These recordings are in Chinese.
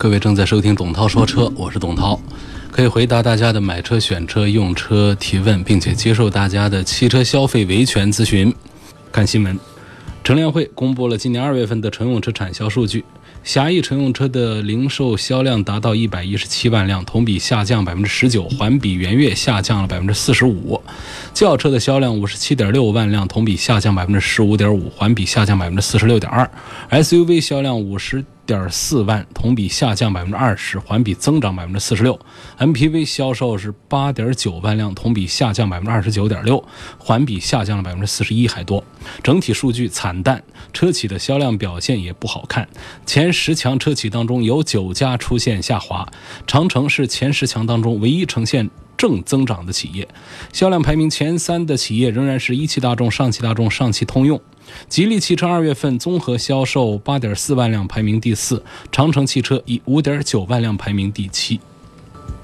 各位正在收听董涛说车，我是董涛，可以回答大家的买车、选车、用车提问，并且接受大家的汽车消费维权咨询。看新闻，乘联会公布了今年二月份的乘用车产销数据，狭义乘用车的零售销量达到一百一十七万辆，同比下降百分之十九，环比元月下降了百分之四十五。轿车的销量五十七点六万辆，同比下降百分之十五点五，环比下降百分之四十六点二。SUV 销量五十。点四万，同比下降百分之二十，环比增长百分之四十六。MPV 销售是八点九万辆，同比下降百分之二十九点六，环比下降了百分之四十一还多。整体数据惨淡，车企的销量表现也不好看。前十强车企当中有九家出现下滑，长城是前十强当中唯一呈现正增长的企业。销量排名前三的企业仍然是一汽大众、上汽大众、上汽通用。吉利汽车二月份综合销售八点四万辆，排名第四；长城汽车以五点九万辆排名第七。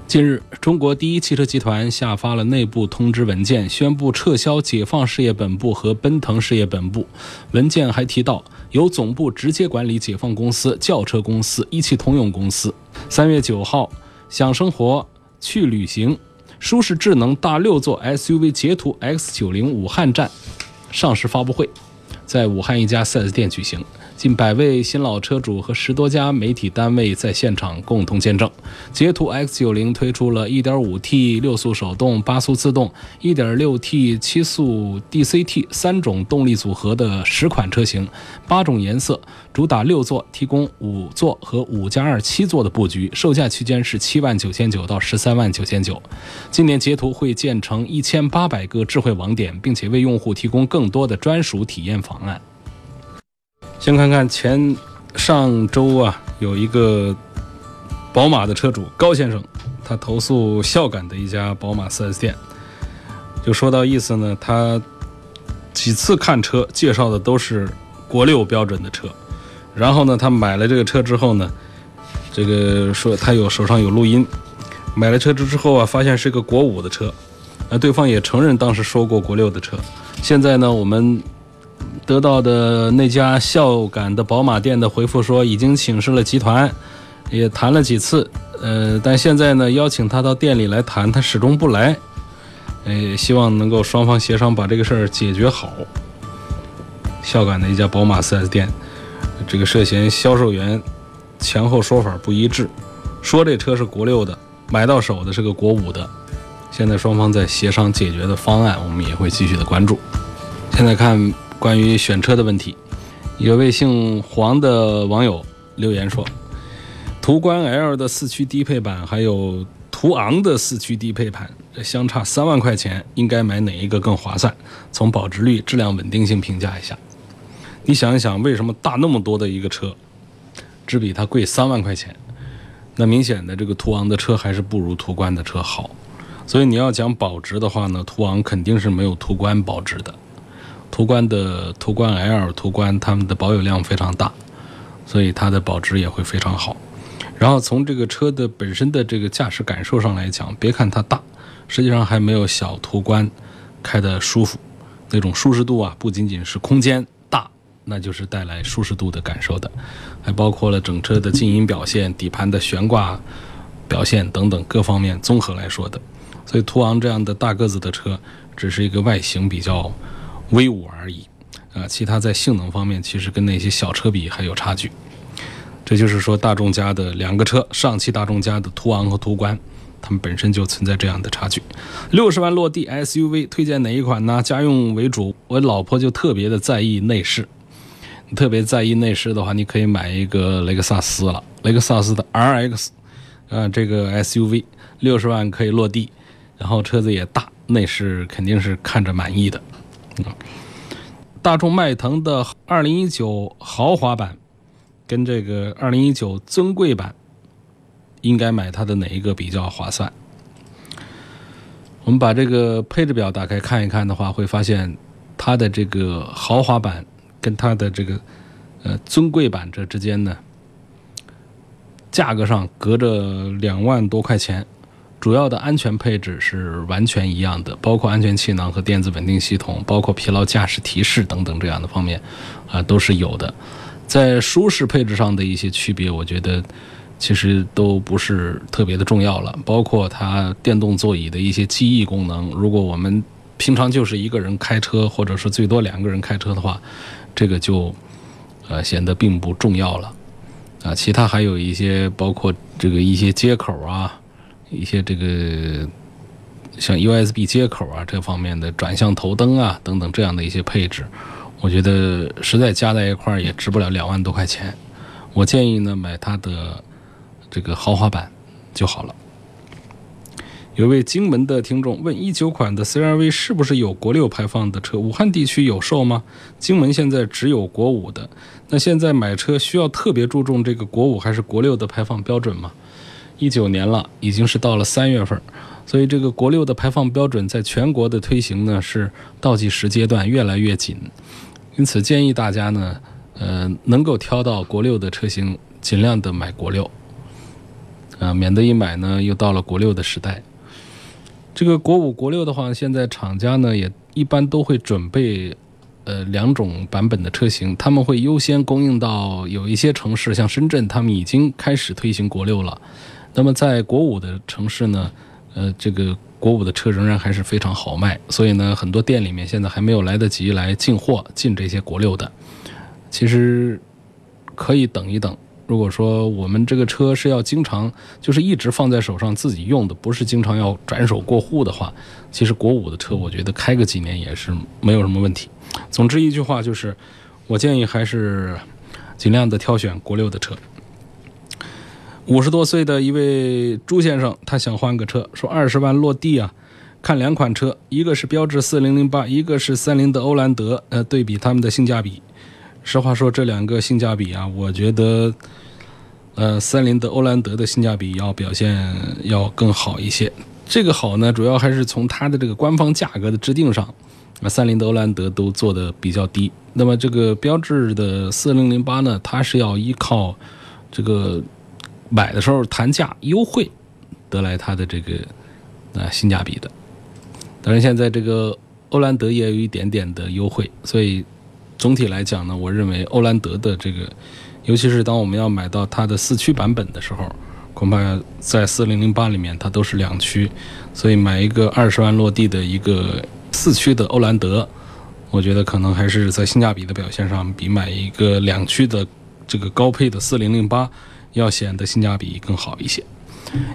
近日，中国第一汽车集团下发了内部通知文件，宣布撤销解放事业本部和奔腾事业本部。文件还提到，由总部直接管理解放公司、轿车公司、一汽通用公司。三月九号，享生活、去旅行、舒适智能大六座 SUV 捷途 X 九零武汉站上市发布会。在武汉一家 4S 店举行。近百位新老车主和十多家媒体单位在现场共同见证。捷途 X90 推出了 1.5T 六速手动、八速自动、1.6T 七速 DCT 三种动力组合的十款车型，八种颜色，主打六座，提供五座和五加二七座的布局，售价区间是七万九千九到十三万九千九。今年捷途会建成一千八百个智慧网点，并且为用户提供更多的专属体验方案。先看看前上周啊，有一个宝马的车主高先生，他投诉孝感的一家宝马 4S 店，就说到意思呢，他几次看车介绍的都是国六标准的车，然后呢，他买了这个车之后呢，这个说他有手上有录音，买了车之之后啊，发现是个国五的车，那对方也承认当时说过国六的车，现在呢，我们。得到的那家孝感的宝马店的回复说，已经请示了集团，也谈了几次，呃，但现在呢，邀请他到店里来谈，他始终不来，呃，希望能够双方协商把这个事儿解决好。孝感的一家宝马 4S 店，这个涉嫌销售员前后说法不一致，说这车是国六的，买到手的是个国五的，现在双方在协商解决的方案，我们也会继续的关注。现在看。关于选车的问题，有位姓黄的网友留言说：“途观 L 的四驱低配版，还有途昂的四驱低配版，相差三万块钱，应该买哪一个更划算？从保值率、质量稳定性评价一下。你想一想，为什么大那么多的一个车，只比它贵三万块钱？那明显的，这个途昂的车还是不如途观的车好。所以你要讲保值的话呢，途昂肯定是没有途观保值的。”途观的途观 L、途观，它们的保有量非常大，所以它的保值也会非常好。然后从这个车的本身的这个驾驶感受上来讲，别看它大，实际上还没有小途观开的舒服。那种舒适度啊，不仅仅是空间大，那就是带来舒适度的感受的，还包括了整车的静音表现、底盘的悬挂表现等等各方面综合来说的。所以途昂这样的大个子的车，只是一个外形比较。威武而已，啊，其他在性能方面其实跟那些小车比还有差距。这就是说，大众家的两个车，上汽大众家的途昂和途观，它们本身就存在这样的差距。六十万落地 SUV 推荐哪一款呢？家用为主，我老婆就特别的在意内饰。特别在意内饰的话，你可以买一个雷克萨斯了，雷克萨斯的 RX，啊，这个 SUV 六十万可以落地，然后车子也大，内饰肯定是看着满意的。大众迈腾的2019豪华版跟这个2019尊贵版应该买它的哪一个比较划算？我们把这个配置表打开看一看的话，会发现它的这个豪华版跟它的这个呃尊贵版这之间呢，价格上隔着两万多块钱。主要的安全配置是完全一样的，包括安全气囊和电子稳定系统，包括疲劳驾驶提示等等这样的方面，啊都是有的。在舒适配置上的一些区别，我觉得其实都不是特别的重要了。包括它电动座椅的一些记忆功能，如果我们平常就是一个人开车，或者是最多两个人开车的话，这个就呃显得并不重要了。啊，其他还有一些包括这个一些接口啊。一些这个像 USB 接口啊这方面的转向头灯啊等等这样的一些配置，我觉得实在加在一块儿也值不了两万多块钱。我建议呢买它的这个豪华版就好了。有位荆门的听众问：一九款的 CRV 是不是有国六排放的车？武汉地区有售吗？荆门现在只有国五的。那现在买车需要特别注重这个国五还是国六的排放标准吗？一九年了，已经是到了三月份，所以这个国六的排放标准在全国的推行呢是倒计时阶段越来越紧，因此建议大家呢，呃，能够挑到国六的车型，尽量的买国六，啊，免得一买呢又到了国六的时代。这个国五、国六的话，现在厂家呢也一般都会准备，呃，两种版本的车型，他们会优先供应到有一些城市，像深圳，他们已经开始推行国六了。那么在国五的城市呢，呃，这个国五的车仍然还是非常好卖，所以呢，很多店里面现在还没有来得及来进货进这些国六的。其实可以等一等。如果说我们这个车是要经常就是一直放在手上自己用的，不是经常要转手过户的话，其实国五的车我觉得开个几年也是没有什么问题。总之一句话就是，我建议还是尽量的挑选国六的车。五十多岁的一位朱先生，他想换个车，说二十万落地啊，看两款车，一个是标致四零零八，一个是三菱的欧蓝德，呃，对比他们的性价比。实话说，这两个性价比啊，我觉得，呃，三菱的欧蓝德的性价比要表现要更好一些。这个好呢，主要还是从它的这个官方价格的制定上，啊，三菱的欧蓝德都做的比较低。那么这个标致的四零零八呢，它是要依靠这个。买的时候谈价优惠，得来它的这个啊性价比的。当然，现在这个欧蓝德也有一点点的优惠，所以总体来讲呢，我认为欧蓝德的这个，尤其是当我们要买到它的四驱版本的时候，恐怕在四零零八里面它都是两驱，所以买一个二十万落地的一个四驱的欧蓝德，我觉得可能还是在性价比的表现上，比买一个两驱的这个高配的四零零八。要显得性价比更好一些。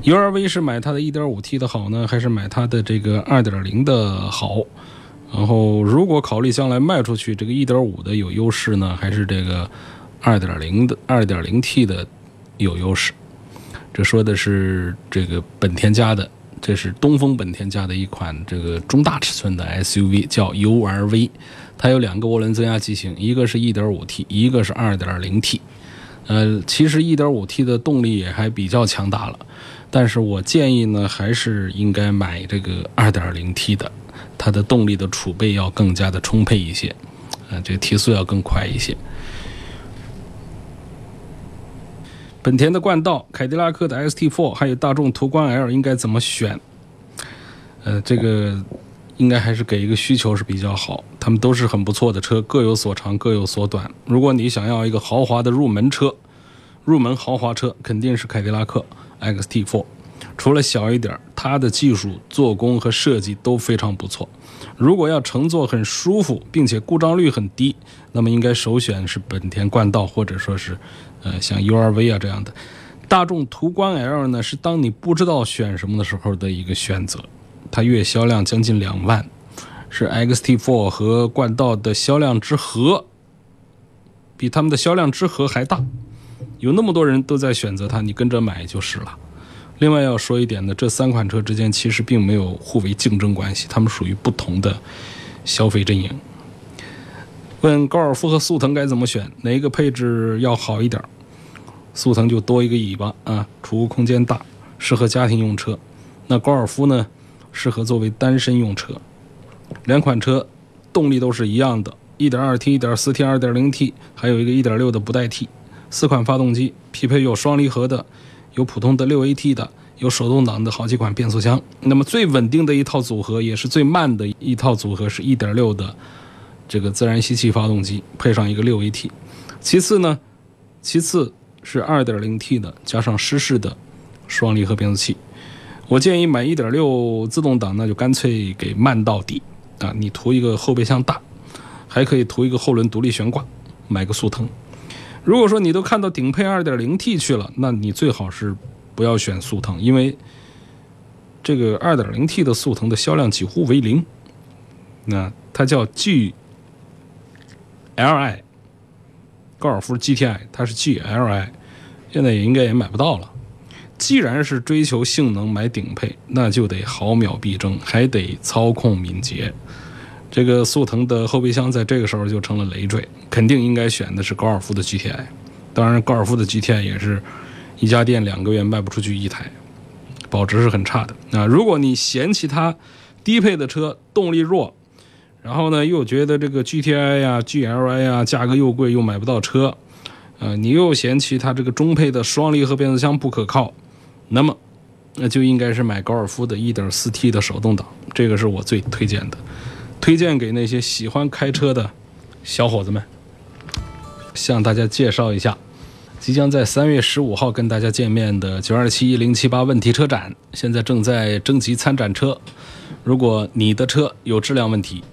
U R V 是买它的 1.5T 的好呢，还是买它的这个2.0的好？然后如果考虑将来卖出去，这个1.5的有优势呢，还是这个2.0的 2.0T 的有优势？这说的是这个本田家的，这是东风本田家的一款这个中大尺寸的 S U V，叫 U R V。它有两个涡轮增压机型，一个是 1.5T，一个是 2.0T。呃，其实 1.5T 的动力也还比较强大了，但是我建议呢，还是应该买这个 2.0T 的，它的动力的储备要更加的充沛一些，啊，这个提速要更快一些。本田的冠道、凯迪拉克的 ST4，还有大众途观 L 应该怎么选？呃，这个。应该还是给一个需求是比较好，他们都是很不错的车，各有所长，各有所短。如果你想要一个豪华的入门车，入门豪华车肯定是凯迪拉克 XT4，除了小一点，它的技术、做工和设计都非常不错。如果要乘坐很舒服，并且故障率很低，那么应该首选是本田冠道，或者说是，呃，像 URV 啊这样的。大众途观 L 呢，是当你不知道选什么的时候的一个选择。它月销量将近两万，是 XT4 和冠道的销量之和，比他们的销量之和还大。有那么多人都在选择它，你跟着买就是了。另外要说一点呢，这三款车之间其实并没有互为竞争关系，它们属于不同的消费阵营。问高尔夫和速腾该怎么选，哪一个配置要好一点？速腾就多一个尾巴啊，储物空间大，适合家庭用车。那高尔夫呢，适合作为单身用车。两款车动力都是一样的，1.2T、1.4T、2.0T，还有一个1.6的不带 T，四款发动机匹配有双离合的，有普通的 6AT 的，有手动挡的好几款变速箱。那么最稳定的一套组合，也是最慢的一套组合，是1.6的这个自然吸气发动机，配上一个 6AT。其次呢，其次是 2.0T 的加上湿式的双离合变速器。我建议买1.6自动挡，那就干脆给慢到底啊！你图一个后备箱大，还可以图一个后轮独立悬挂，买个速腾。如果说你都看到顶配 2.0T 去了，那你最好是不要选速腾，因为这个 2.0T 的速腾的销量几乎为零。那它叫 GLI，高尔夫 GTI，它是 GLI，现在也应该也买不到了。既然是追求性能买顶配，那就得毫秒必争，还得操控敏捷。这个速腾的后备箱在这个时候就成了累赘，肯定应该选的是高尔夫的 GTI。当然，高尔夫的 GTI 也是一家店两个月卖不出去一台，保值是很差的。啊，如果你嫌弃它低配的车动力弱，然后呢又觉得这个 GTI 呀、GLI 呀价格又贵又买不到车，呃，你又嫌弃它这个中配的双离合变速箱不可靠。那么，那就应该是买高尔夫的 1.4T 的手动挡，这个是我最推荐的，推荐给那些喜欢开车的小伙子们。向大家介绍一下，即将在三月十五号跟大家见面的927 1078问题车展，现在正在征集参展车。如果你的车有质量问题，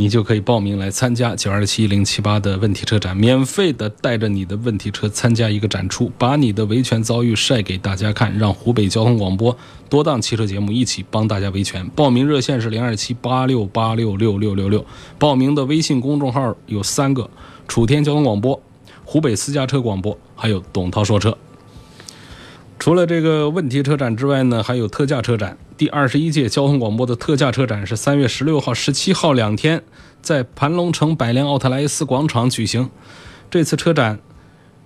你就可以报名来参加九二七零七八的问题车展，免费的带着你的问题车参加一个展出，把你的维权遭遇晒给大家看，让湖北交通广播多档汽车节目一起帮大家维权。报名热线是零二七八六八六六六六六，报名的微信公众号有三个：楚天交通广播、湖北私家车广播，还有董涛说车。除了这个问题车展之外呢，还有特价车展。第二十一届交通广播的特价车展是三月十六号、十七号两天，在盘龙城百联奥特莱斯广场举行。这次车展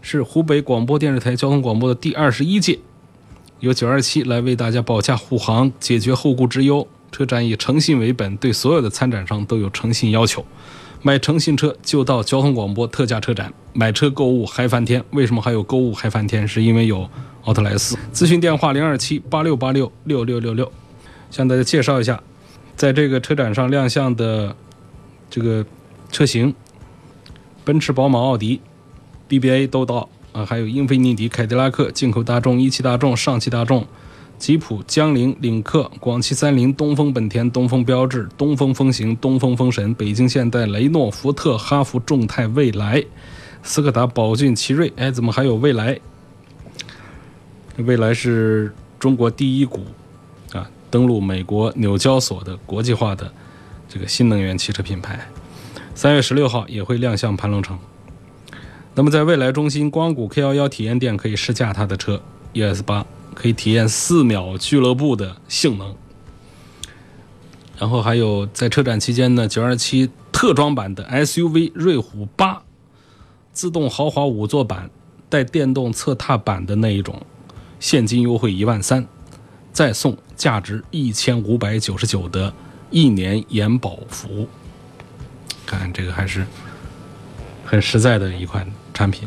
是湖北广播电视台交通广播的第二十一届，由九二七来为大家保驾护航，解决后顾之忧。车展以诚信为本，对所有的参展商都有诚信要求。买诚信车就到交通广播特价车展买车购物嗨翻天。为什么还有购物嗨翻天？是因为有奥特莱斯。咨询电话零二七八六八六六六六六。向大家介绍一下，在这个车展上亮相的这个车型，奔驰、宝马、奥迪、BBA 都到啊，还有英菲尼迪、凯迪拉克、进口大众、一汽大众、上汽大众、吉普、江铃、领克、广汽三菱、东风本田、东风标致、东风风行、东风风神、北京现代、雷诺、福特、哈弗、众泰、蔚来、斯柯达、宝骏、奇瑞，哎，怎么还有蔚来？蔚来是中国第一股。啊登陆美国纽交所的国际化的这个新能源汽车品牌，三月十六号也会亮相盘龙城。那么在未来中心光谷 K 幺幺体验店可以试驾它的车 ES 八，可以体验四秒俱乐部的性能。然后还有在车展期间呢，九二七特装版的 SUV 瑞虎八，自动豪华五座版带电动侧踏板的那一种，现金优惠一万三。再送价值一千五百九十九的一年延保服务，看这个还是很实在的一款产品。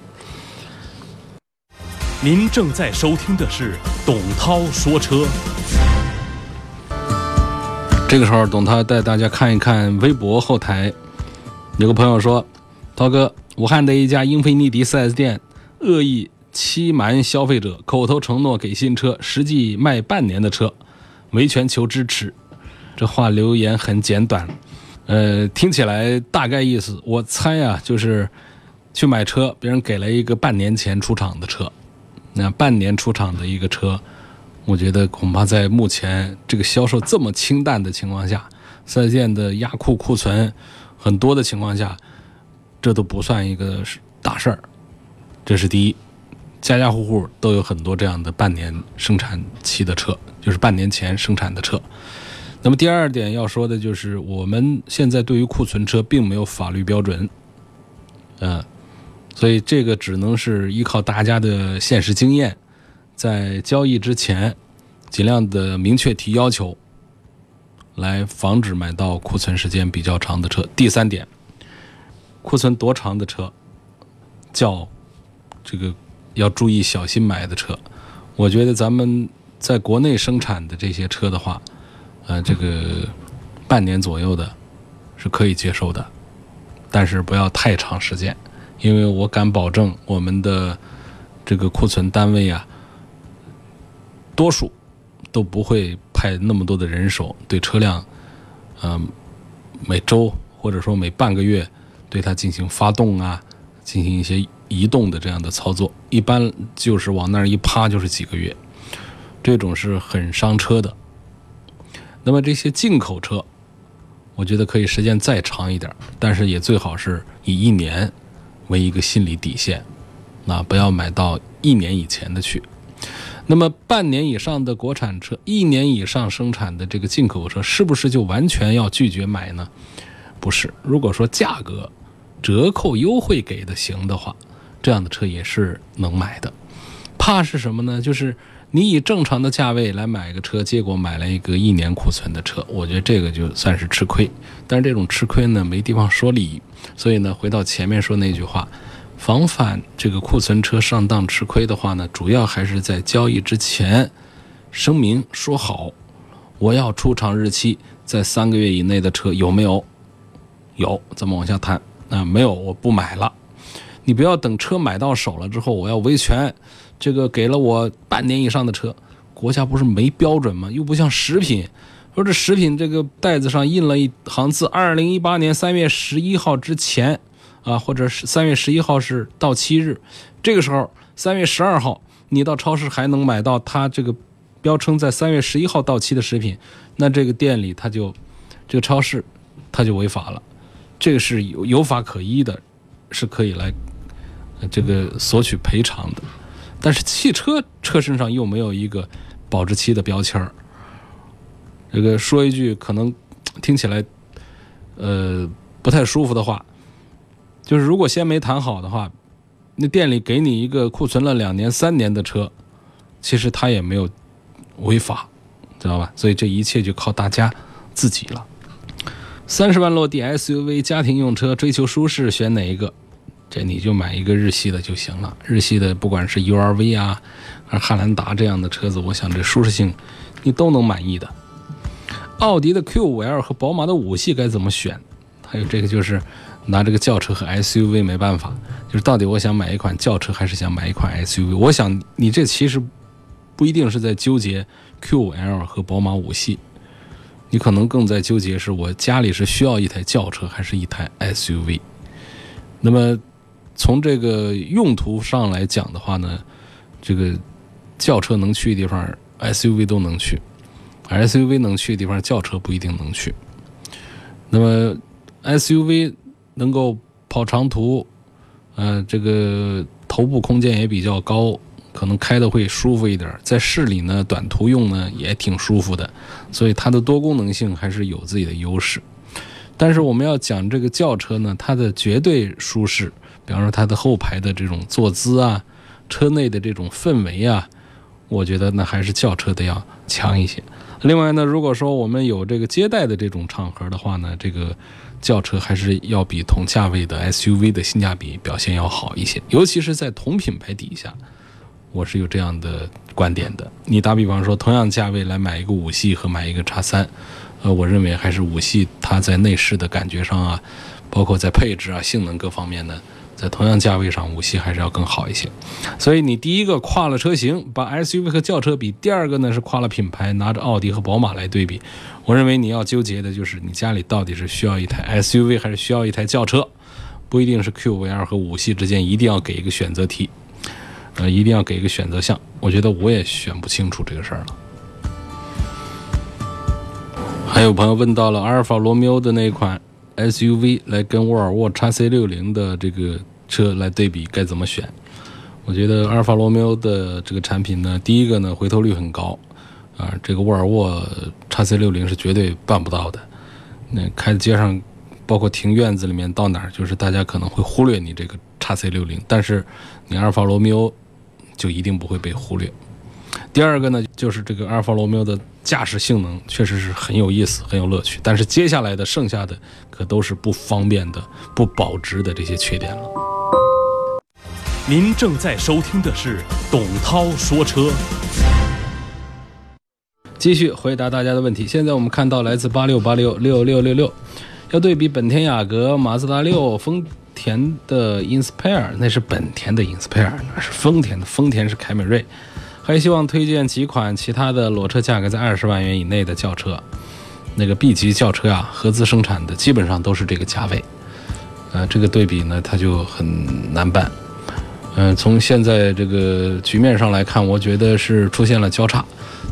您正在收听的是董涛说车。这个时候，董涛带大家看一看微博后台，有个朋友说：“涛哥，武汉的一家英菲尼迪 4S 店恶意。”欺瞒消费者，口头承诺给新车，实际卖半年的车，维权求支持。这话留言很简短，呃，听起来大概意思，我猜啊，就是去买车，别人给了一个半年前出厂的车，那半年出厂的一个车，我觉得恐怕在目前这个销售这么清淡的情况下，四 S 店的压库库存很多的情况下，这都不算一个大事儿，这是第一。家家户户都有很多这样的半年生产期的车，就是半年前生产的车。那么第二点要说的就是，我们现在对于库存车并没有法律标准。嗯，所以这个只能是依靠大家的现实经验，在交易之前尽量的明确提要求，来防止买到库存时间比较长的车。第三点，库存多长的车，叫这个要注意小心买的车。我觉得咱们在国内生产的这些车的话，呃，这个半年左右的是可以接受的，但是不要太长时间。因为我敢保证，我们的这个库存单位啊，多数都不会派那么多的人手对车辆，嗯，每周或者说每半个月对它进行发动啊，进行一些移动的这样的操作，一般就是往那儿一趴就是几个月，这种是很伤车的。那么这些进口车，我觉得可以时间再长一点，但是也最好是以一年。为一个心理底线，那不要买到一年以前的去。那么半年以上的国产车，一年以上生产的这个进口车，是不是就完全要拒绝买呢？不是。如果说价格折扣优惠给的行的话，这样的车也是能买的。怕是什么呢？就是你以正常的价位来买个车，结果买了一个一年库存的车，我觉得这个就算是吃亏。但是这种吃亏呢，没地方说理。所以呢，回到前面说那句话，防范这个库存车上当吃亏的话呢，主要还是在交易之前声明说好，我要出厂日期在三个月以内的车有没有？有，咱们往下谈。啊，没有，我不买了。你不要等车买到手了之后，我要维权，这个给了我半年以上的车，国家不是没标准吗？又不像食品。说这食品这个袋子上印了一行字：二零一八年三月十一号之前，啊，或者是三月十一号是到期日。这个时候，三月十二号你到超市还能买到它这个标称在三月十一号到期的食品，那这个店里它就这个超市它就违法了，这个是有有法可依的，是可以来这个索取赔偿的。但是汽车车身上又没有一个保质期的标签儿。这个说一句可能听起来呃不太舒服的话，就是如果先没谈好的话，那店里给你一个库存了两年、三年的车，其实他也没有违法，知道吧？所以这一切就靠大家自己了。三十万落地 SUV 家庭用车，追求舒适，选哪一个？这你就买一个日系的就行了。日系的不管是 URV 啊，还是汉兰达这样的车子，我想这舒适性你都能满意的。奥迪的 Q5L 和宝马的五系该怎么选？还有这个就是拿这个轿车和 SUV 没办法，就是到底我想买一款轿车还是想买一款 SUV？我想你这其实不一定是在纠结 Q5L 和宝马五系，你可能更在纠结是我家里是需要一台轿车还是一台 SUV。那么从这个用途上来讲的话呢，这个轿车能去的地方，SUV 都能去。SUV 能去的地方，轿车不一定能去。那么 SUV 能够跑长途，呃，这个头部空间也比较高，可能开的会舒服一点。在市里呢，短途用呢也挺舒服的，所以它的多功能性还是有自己的优势。但是我们要讲这个轿车呢，它的绝对舒适，比方说它的后排的这种坐姿啊，车内的这种氛围啊，我觉得呢还是轿车的要强一些。另外呢，如果说我们有这个接待的这种场合的话呢，这个轿车还是要比同价位的 SUV 的性价比表现要好一些，尤其是在同品牌底下，我是有这样的观点的。你打比方说，同样价位来买一个五系和买一个叉三，呃，我认为还是五系它在内饰的感觉上啊，包括在配置啊、性能各方面呢。在同样价位上，五系还是要更好一些。所以你第一个跨了车型，把 SUV 和轿车比；第二个呢是跨了品牌，拿着奥迪和宝马来对比。我认为你要纠结的就是你家里到底是需要一台 SUV 还是需要一台轿车，不一定是 Q5L 和五系之间一定要给一个选择题，呃，一定要给一个选择项。我觉得我也选不清楚这个事儿了。还有朋友问到了阿尔法罗密欧的那款。SUV 来跟沃尔沃 x C60 的这个车来对比，该怎么选？我觉得阿尔法罗密欧的这个产品呢，第一个呢回头率很高，啊，这个沃尔沃 x C60 是绝对办不到的。那开街上，包括停院子里面，到哪儿就是大家可能会忽略你这个叉 C 六零，但是你阿尔法罗密欧就一定不会被忽略。第二个呢，就是这个阿尔法罗密欧的驾驶性能确实是很有意思、很有乐趣，但是接下来的剩下的可都是不方便的、不保值的这些缺点了。您正在收听的是董涛说车。继续回答大家的问题。现在我们看到来自八六八六六六六六，要对比本田雅阁、马自达六、丰田的 Inspire，那是本田的 Inspire，那是丰田的，丰田是凯美瑞。还希望推荐几款其他的裸车价格在二十万元以内的轿车。那个 B 级轿车啊，合资生产的基本上都是这个价位。呃，这个对比呢，它就很难办。嗯，从现在这个局面上来看，我觉得是出现了交叉。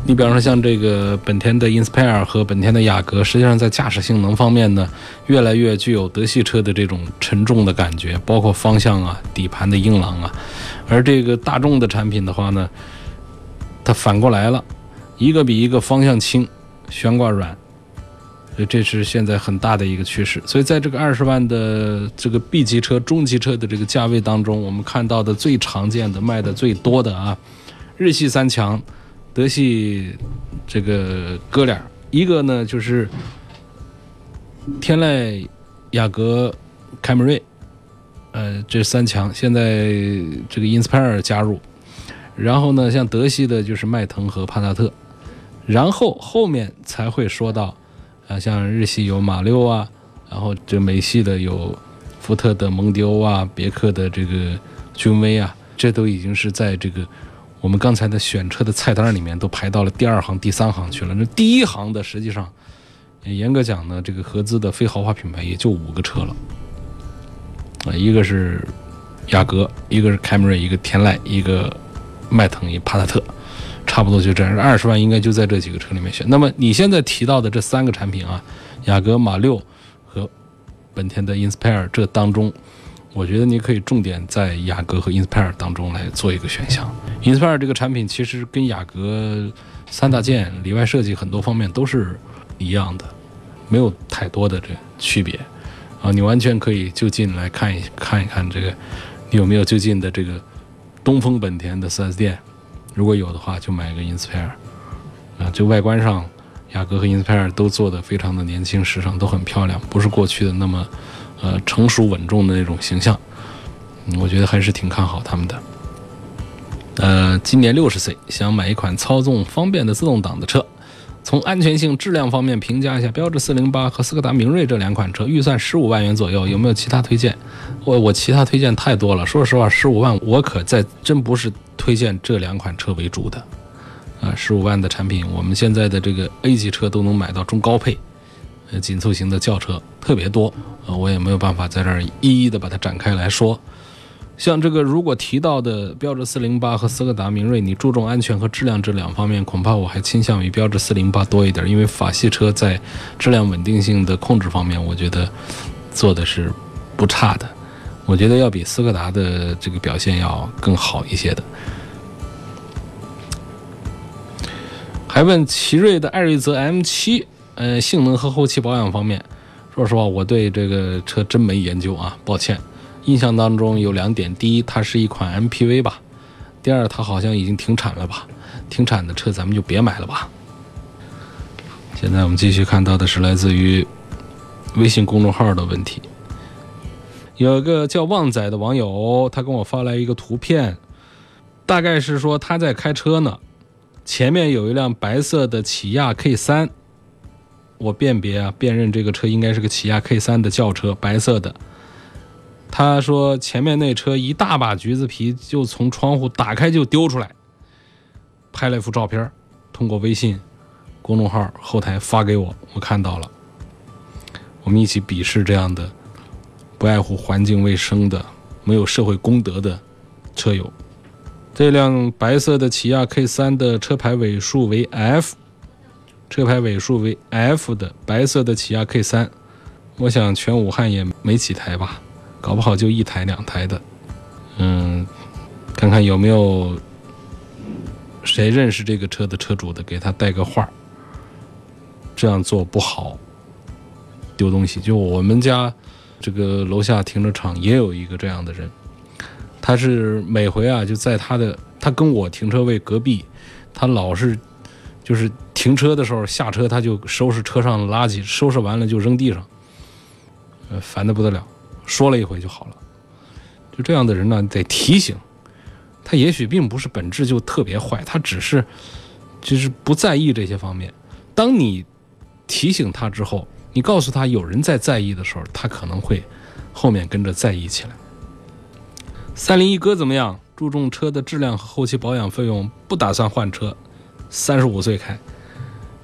你比方说像这个本田的 Inspire 和本田的雅阁，实际上在驾驶性能方面呢，越来越具有德系车的这种沉重的感觉，包括方向啊、底盘的硬朗啊。而这个大众的产品的话呢，它反过来了，一个比一个方向轻，悬挂软，所以这是现在很大的一个趋势。所以在这个二十万的这个 B 级车、中级车的这个价位当中，我们看到的最常见的、卖的最多的啊，日系三强。德系这个哥俩，一个呢就是天籁、雅阁、凯美瑞，呃，这三强。现在这个 Inspire 加入，然后呢，像德系的就是迈腾和帕萨特，然后后面才会说到，啊，像日系有马六啊，然后这美系的有福特的蒙迪欧啊，别克的这个君威啊，这都已经是在这个。我们刚才的选车的菜单里面都排到了第二行、第三行去了。那第一行的实际上，严格讲呢，这个合资的非豪华品牌也就五个车了。啊，一个是雅阁，一个是凯美瑞，一个天籁，一个迈腾，一帕萨特，差不多就这样。二十万应该就在这几个车里面选。那么你现在提到的这三个产品啊，雅阁、马六和本田的 Inspire 这当中。我觉得你可以重点在雅阁和 Inspire 当中来做一个选项。Inspire 这个产品其实跟雅阁三大件、里外设计很多方面都是一样的，没有太多的这区别啊。你完全可以就近来看一看一看这个，你有没有就近的这个东风本田的 4S 店？如果有的话，就买个 Inspire 啊。就外观上，雅阁和 Inspire 都做的非常的年轻时尚，都很漂亮，不是过去的那么。呃，成熟稳重的那种形象，我觉得还是挺看好他们的。呃，今年六十岁，想买一款操纵方便的自动挡的车，从安全性、质量方面评价一下标致四零八和斯柯达明锐这两款车，预算十五万元左右，有没有其他推荐？我我其他推荐太多了，说实话，十五万我可在真不是推荐这两款车为主的。啊，十五万的产品，我们现在的这个 A 级车都能买到中高配。呃，紧凑型的轿车特别多，呃，我也没有办法在这儿一一的把它展开来说。像这个，如果提到的标致四零八和斯柯达明锐，你注重安全和质量这两方面，恐怕我还倾向于标致四零八多一点，因为法系车在质量稳定性的控制方面，我觉得做的是不差的。我觉得要比斯柯达的这个表现要更好一些的。还问奇瑞的艾瑞泽 M 七。呃，性能和后期保养方面，说实话，我对这个车真没研究啊，抱歉。印象当中有两点：第一，它是一款 MPV 吧；第二，它好像已经停产了吧？停产的车咱们就别买了吧。现在我们继续看到的是来自于微信公众号的问题。有一个叫旺仔的网友，他跟我发来一个图片，大概是说他在开车呢，前面有一辆白色的起亚 K 三。我辨别啊，辨认这个车应该是个起亚 K 三的轿车，白色的。他说前面那车一大把橘子皮就从窗户打开就丢出来，拍了一幅照片，通过微信公众号后台发给我，我看到了。我们一起鄙视这样的不爱护环境卫生的、没有社会公德的车友。这辆白色的起亚 K 三的车牌尾数为 F。车牌尾数为 F 的白色的起亚 K 三，我想全武汉也没几台吧，搞不好就一台两台的。嗯，看看有没有谁认识这个车的车主的，给他带个话这样做不好，丢东西。就我们家这个楼下停车场也有一个这样的人，他是每回啊就在他的他跟我停车位隔壁，他老是就是停车的时候下车他就收拾车上的垃圾，收拾完了就扔地上，呃，烦的不得了。说了一回就好了。就这样的人呢，得提醒他，也许并不是本质就特别坏，他只是就是不在意这些方面。当你提醒他之后，你告诉他有人在在意的时候，他可能会后面跟着在意起来。三菱一哥怎么样？注重车的质量和后期保养费用，不打算换车。三十五岁开，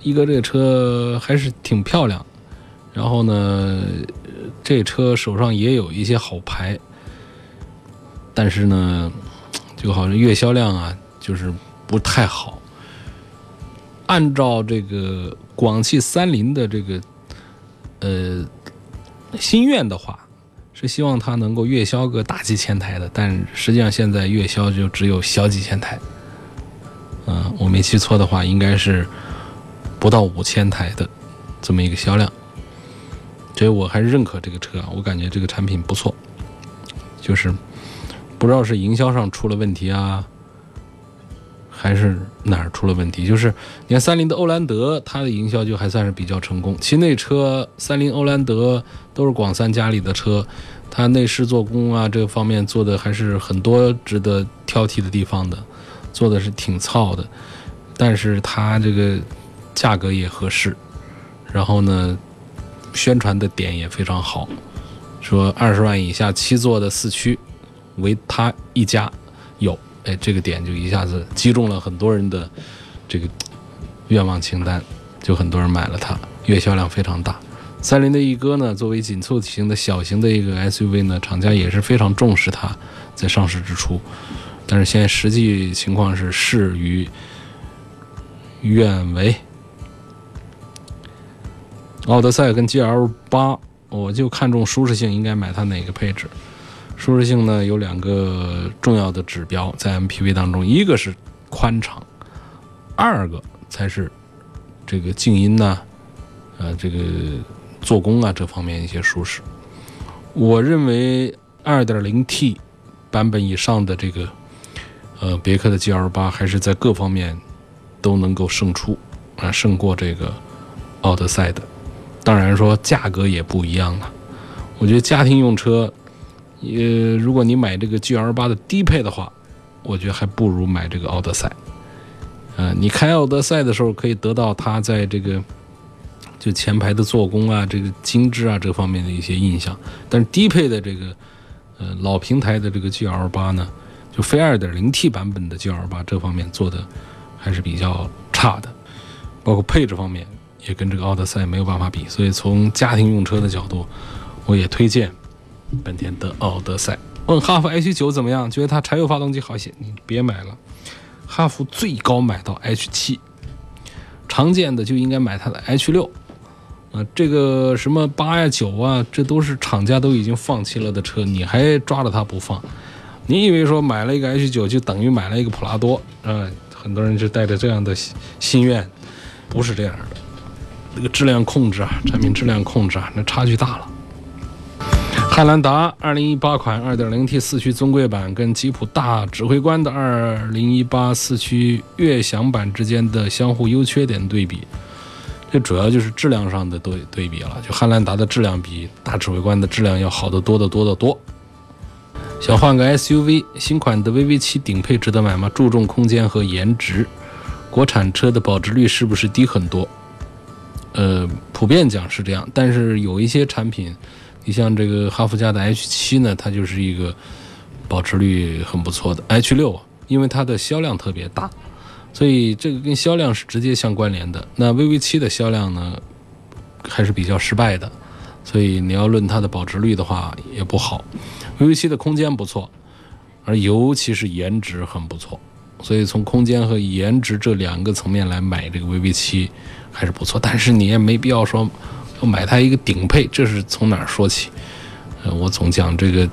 一哥这个车还是挺漂亮。然后呢，这车手上也有一些好牌，但是呢，就好像月销量啊，就是不太好。按照这个广汽三菱的这个呃心愿的话，是希望它能够月销个大几千台的，但实际上现在月销就只有小几千台。嗯，我没记错的话，应该是不到五千台的这么一个销量。所以我还是认可这个车啊，我感觉这个产品不错，就是不知道是营销上出了问题啊，还是哪儿出了问题。就是你看三菱的欧蓝德，它的营销就还算是比较成功。其内车三菱欧蓝德都是广三家里的车，它内饰做工啊这个方面做的还是很多值得挑剔的地方的，做的是挺糙的，但是它这个价格也合适，然后呢。宣传的点也非常好，说二十万以下七座的四驱，唯他一家有，哎，这个点就一下子击中了很多人的这个愿望清单，就很多人买了它，月销量非常大。三菱的一哥呢，作为紧凑型的小型的一个 SUV 呢，厂家也是非常重视它，在上市之初，但是现在实际情况是事与愿违。奥德赛跟 GL 八，我就看重舒适性，应该买它哪个配置？舒适性呢，有两个重要的指标在 MPV 当中，一个是宽敞，二个才是这个静音呐，呃，这个做工啊这方面一些舒适。我认为 2.0T 版本以上的这个呃别克的 GL 八，还是在各方面都能够胜出啊，胜过这个奥德赛的。当然说价格也不一样了，我觉得家庭用车，呃，如果你买这个 G L 八的低配的话，我觉得还不如买这个奥德赛。呃，你开奥德赛的时候可以得到它在这个就前排的做工啊、这个精致啊这方面的一些印象，但是低配的这个呃老平台的这个 G L 八呢，就非二点零 T 版本的 G L 八这方面做的还是比较差的，包括配置方面。也跟这个奥德赛没有办法比，所以从家庭用车的角度，我也推荐本田的奥德赛。问哈弗 H 九怎么样？觉得它柴油发动机好些，你别买了。哈弗最高买到 H 七，常见的就应该买它的 H 六。啊，这个什么八呀九啊，这都是厂家都已经放弃了的车，你还抓着它不放？你以为说买了一个 H 九就等于买了一个普拉多？啊，很多人就带着这样的心愿，不是这样的。这个质量控制啊，产品质量控制啊，那差距大了。汉兰达2018款 2.0T 四驱尊贵版跟吉普大指挥官的2018四驱悦享版之间的相互优缺点对比，这主要就是质量上的对对比了。就汉兰达的质量比大指挥官的质量要好得多得多得多。想换个 SUV，新款的 VV7 顶配值得买吗？注重空间和颜值，国产车的保值率是不是低很多？呃，普遍讲是这样，但是有一些产品，你像这个哈弗家的 H 七呢，它就是一个保值率很不错的 H 六，因为它的销量特别大，所以这个跟销量是直接相关联的。那 VV 七的销量呢，还是比较失败的，所以你要论它的保值率的话也不好。VV 七的空间不错，而尤其是颜值很不错，所以从空间和颜值这两个层面来买这个 VV 七。还是不错，但是你也没必要说要买它一个顶配，这是从哪儿说起？呃，我总讲这个，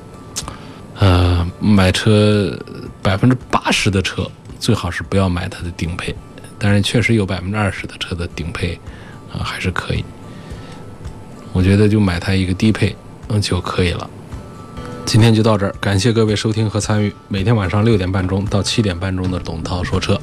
呃，买车百分之八十的车最好是不要买它的顶配，但是确实有百分之二十的车的顶配啊还是可以。我觉得就买它一个低配嗯就可以了。今天就到这儿，感谢各位收听和参与每天晚上六点半钟到七点半钟的董涛说车。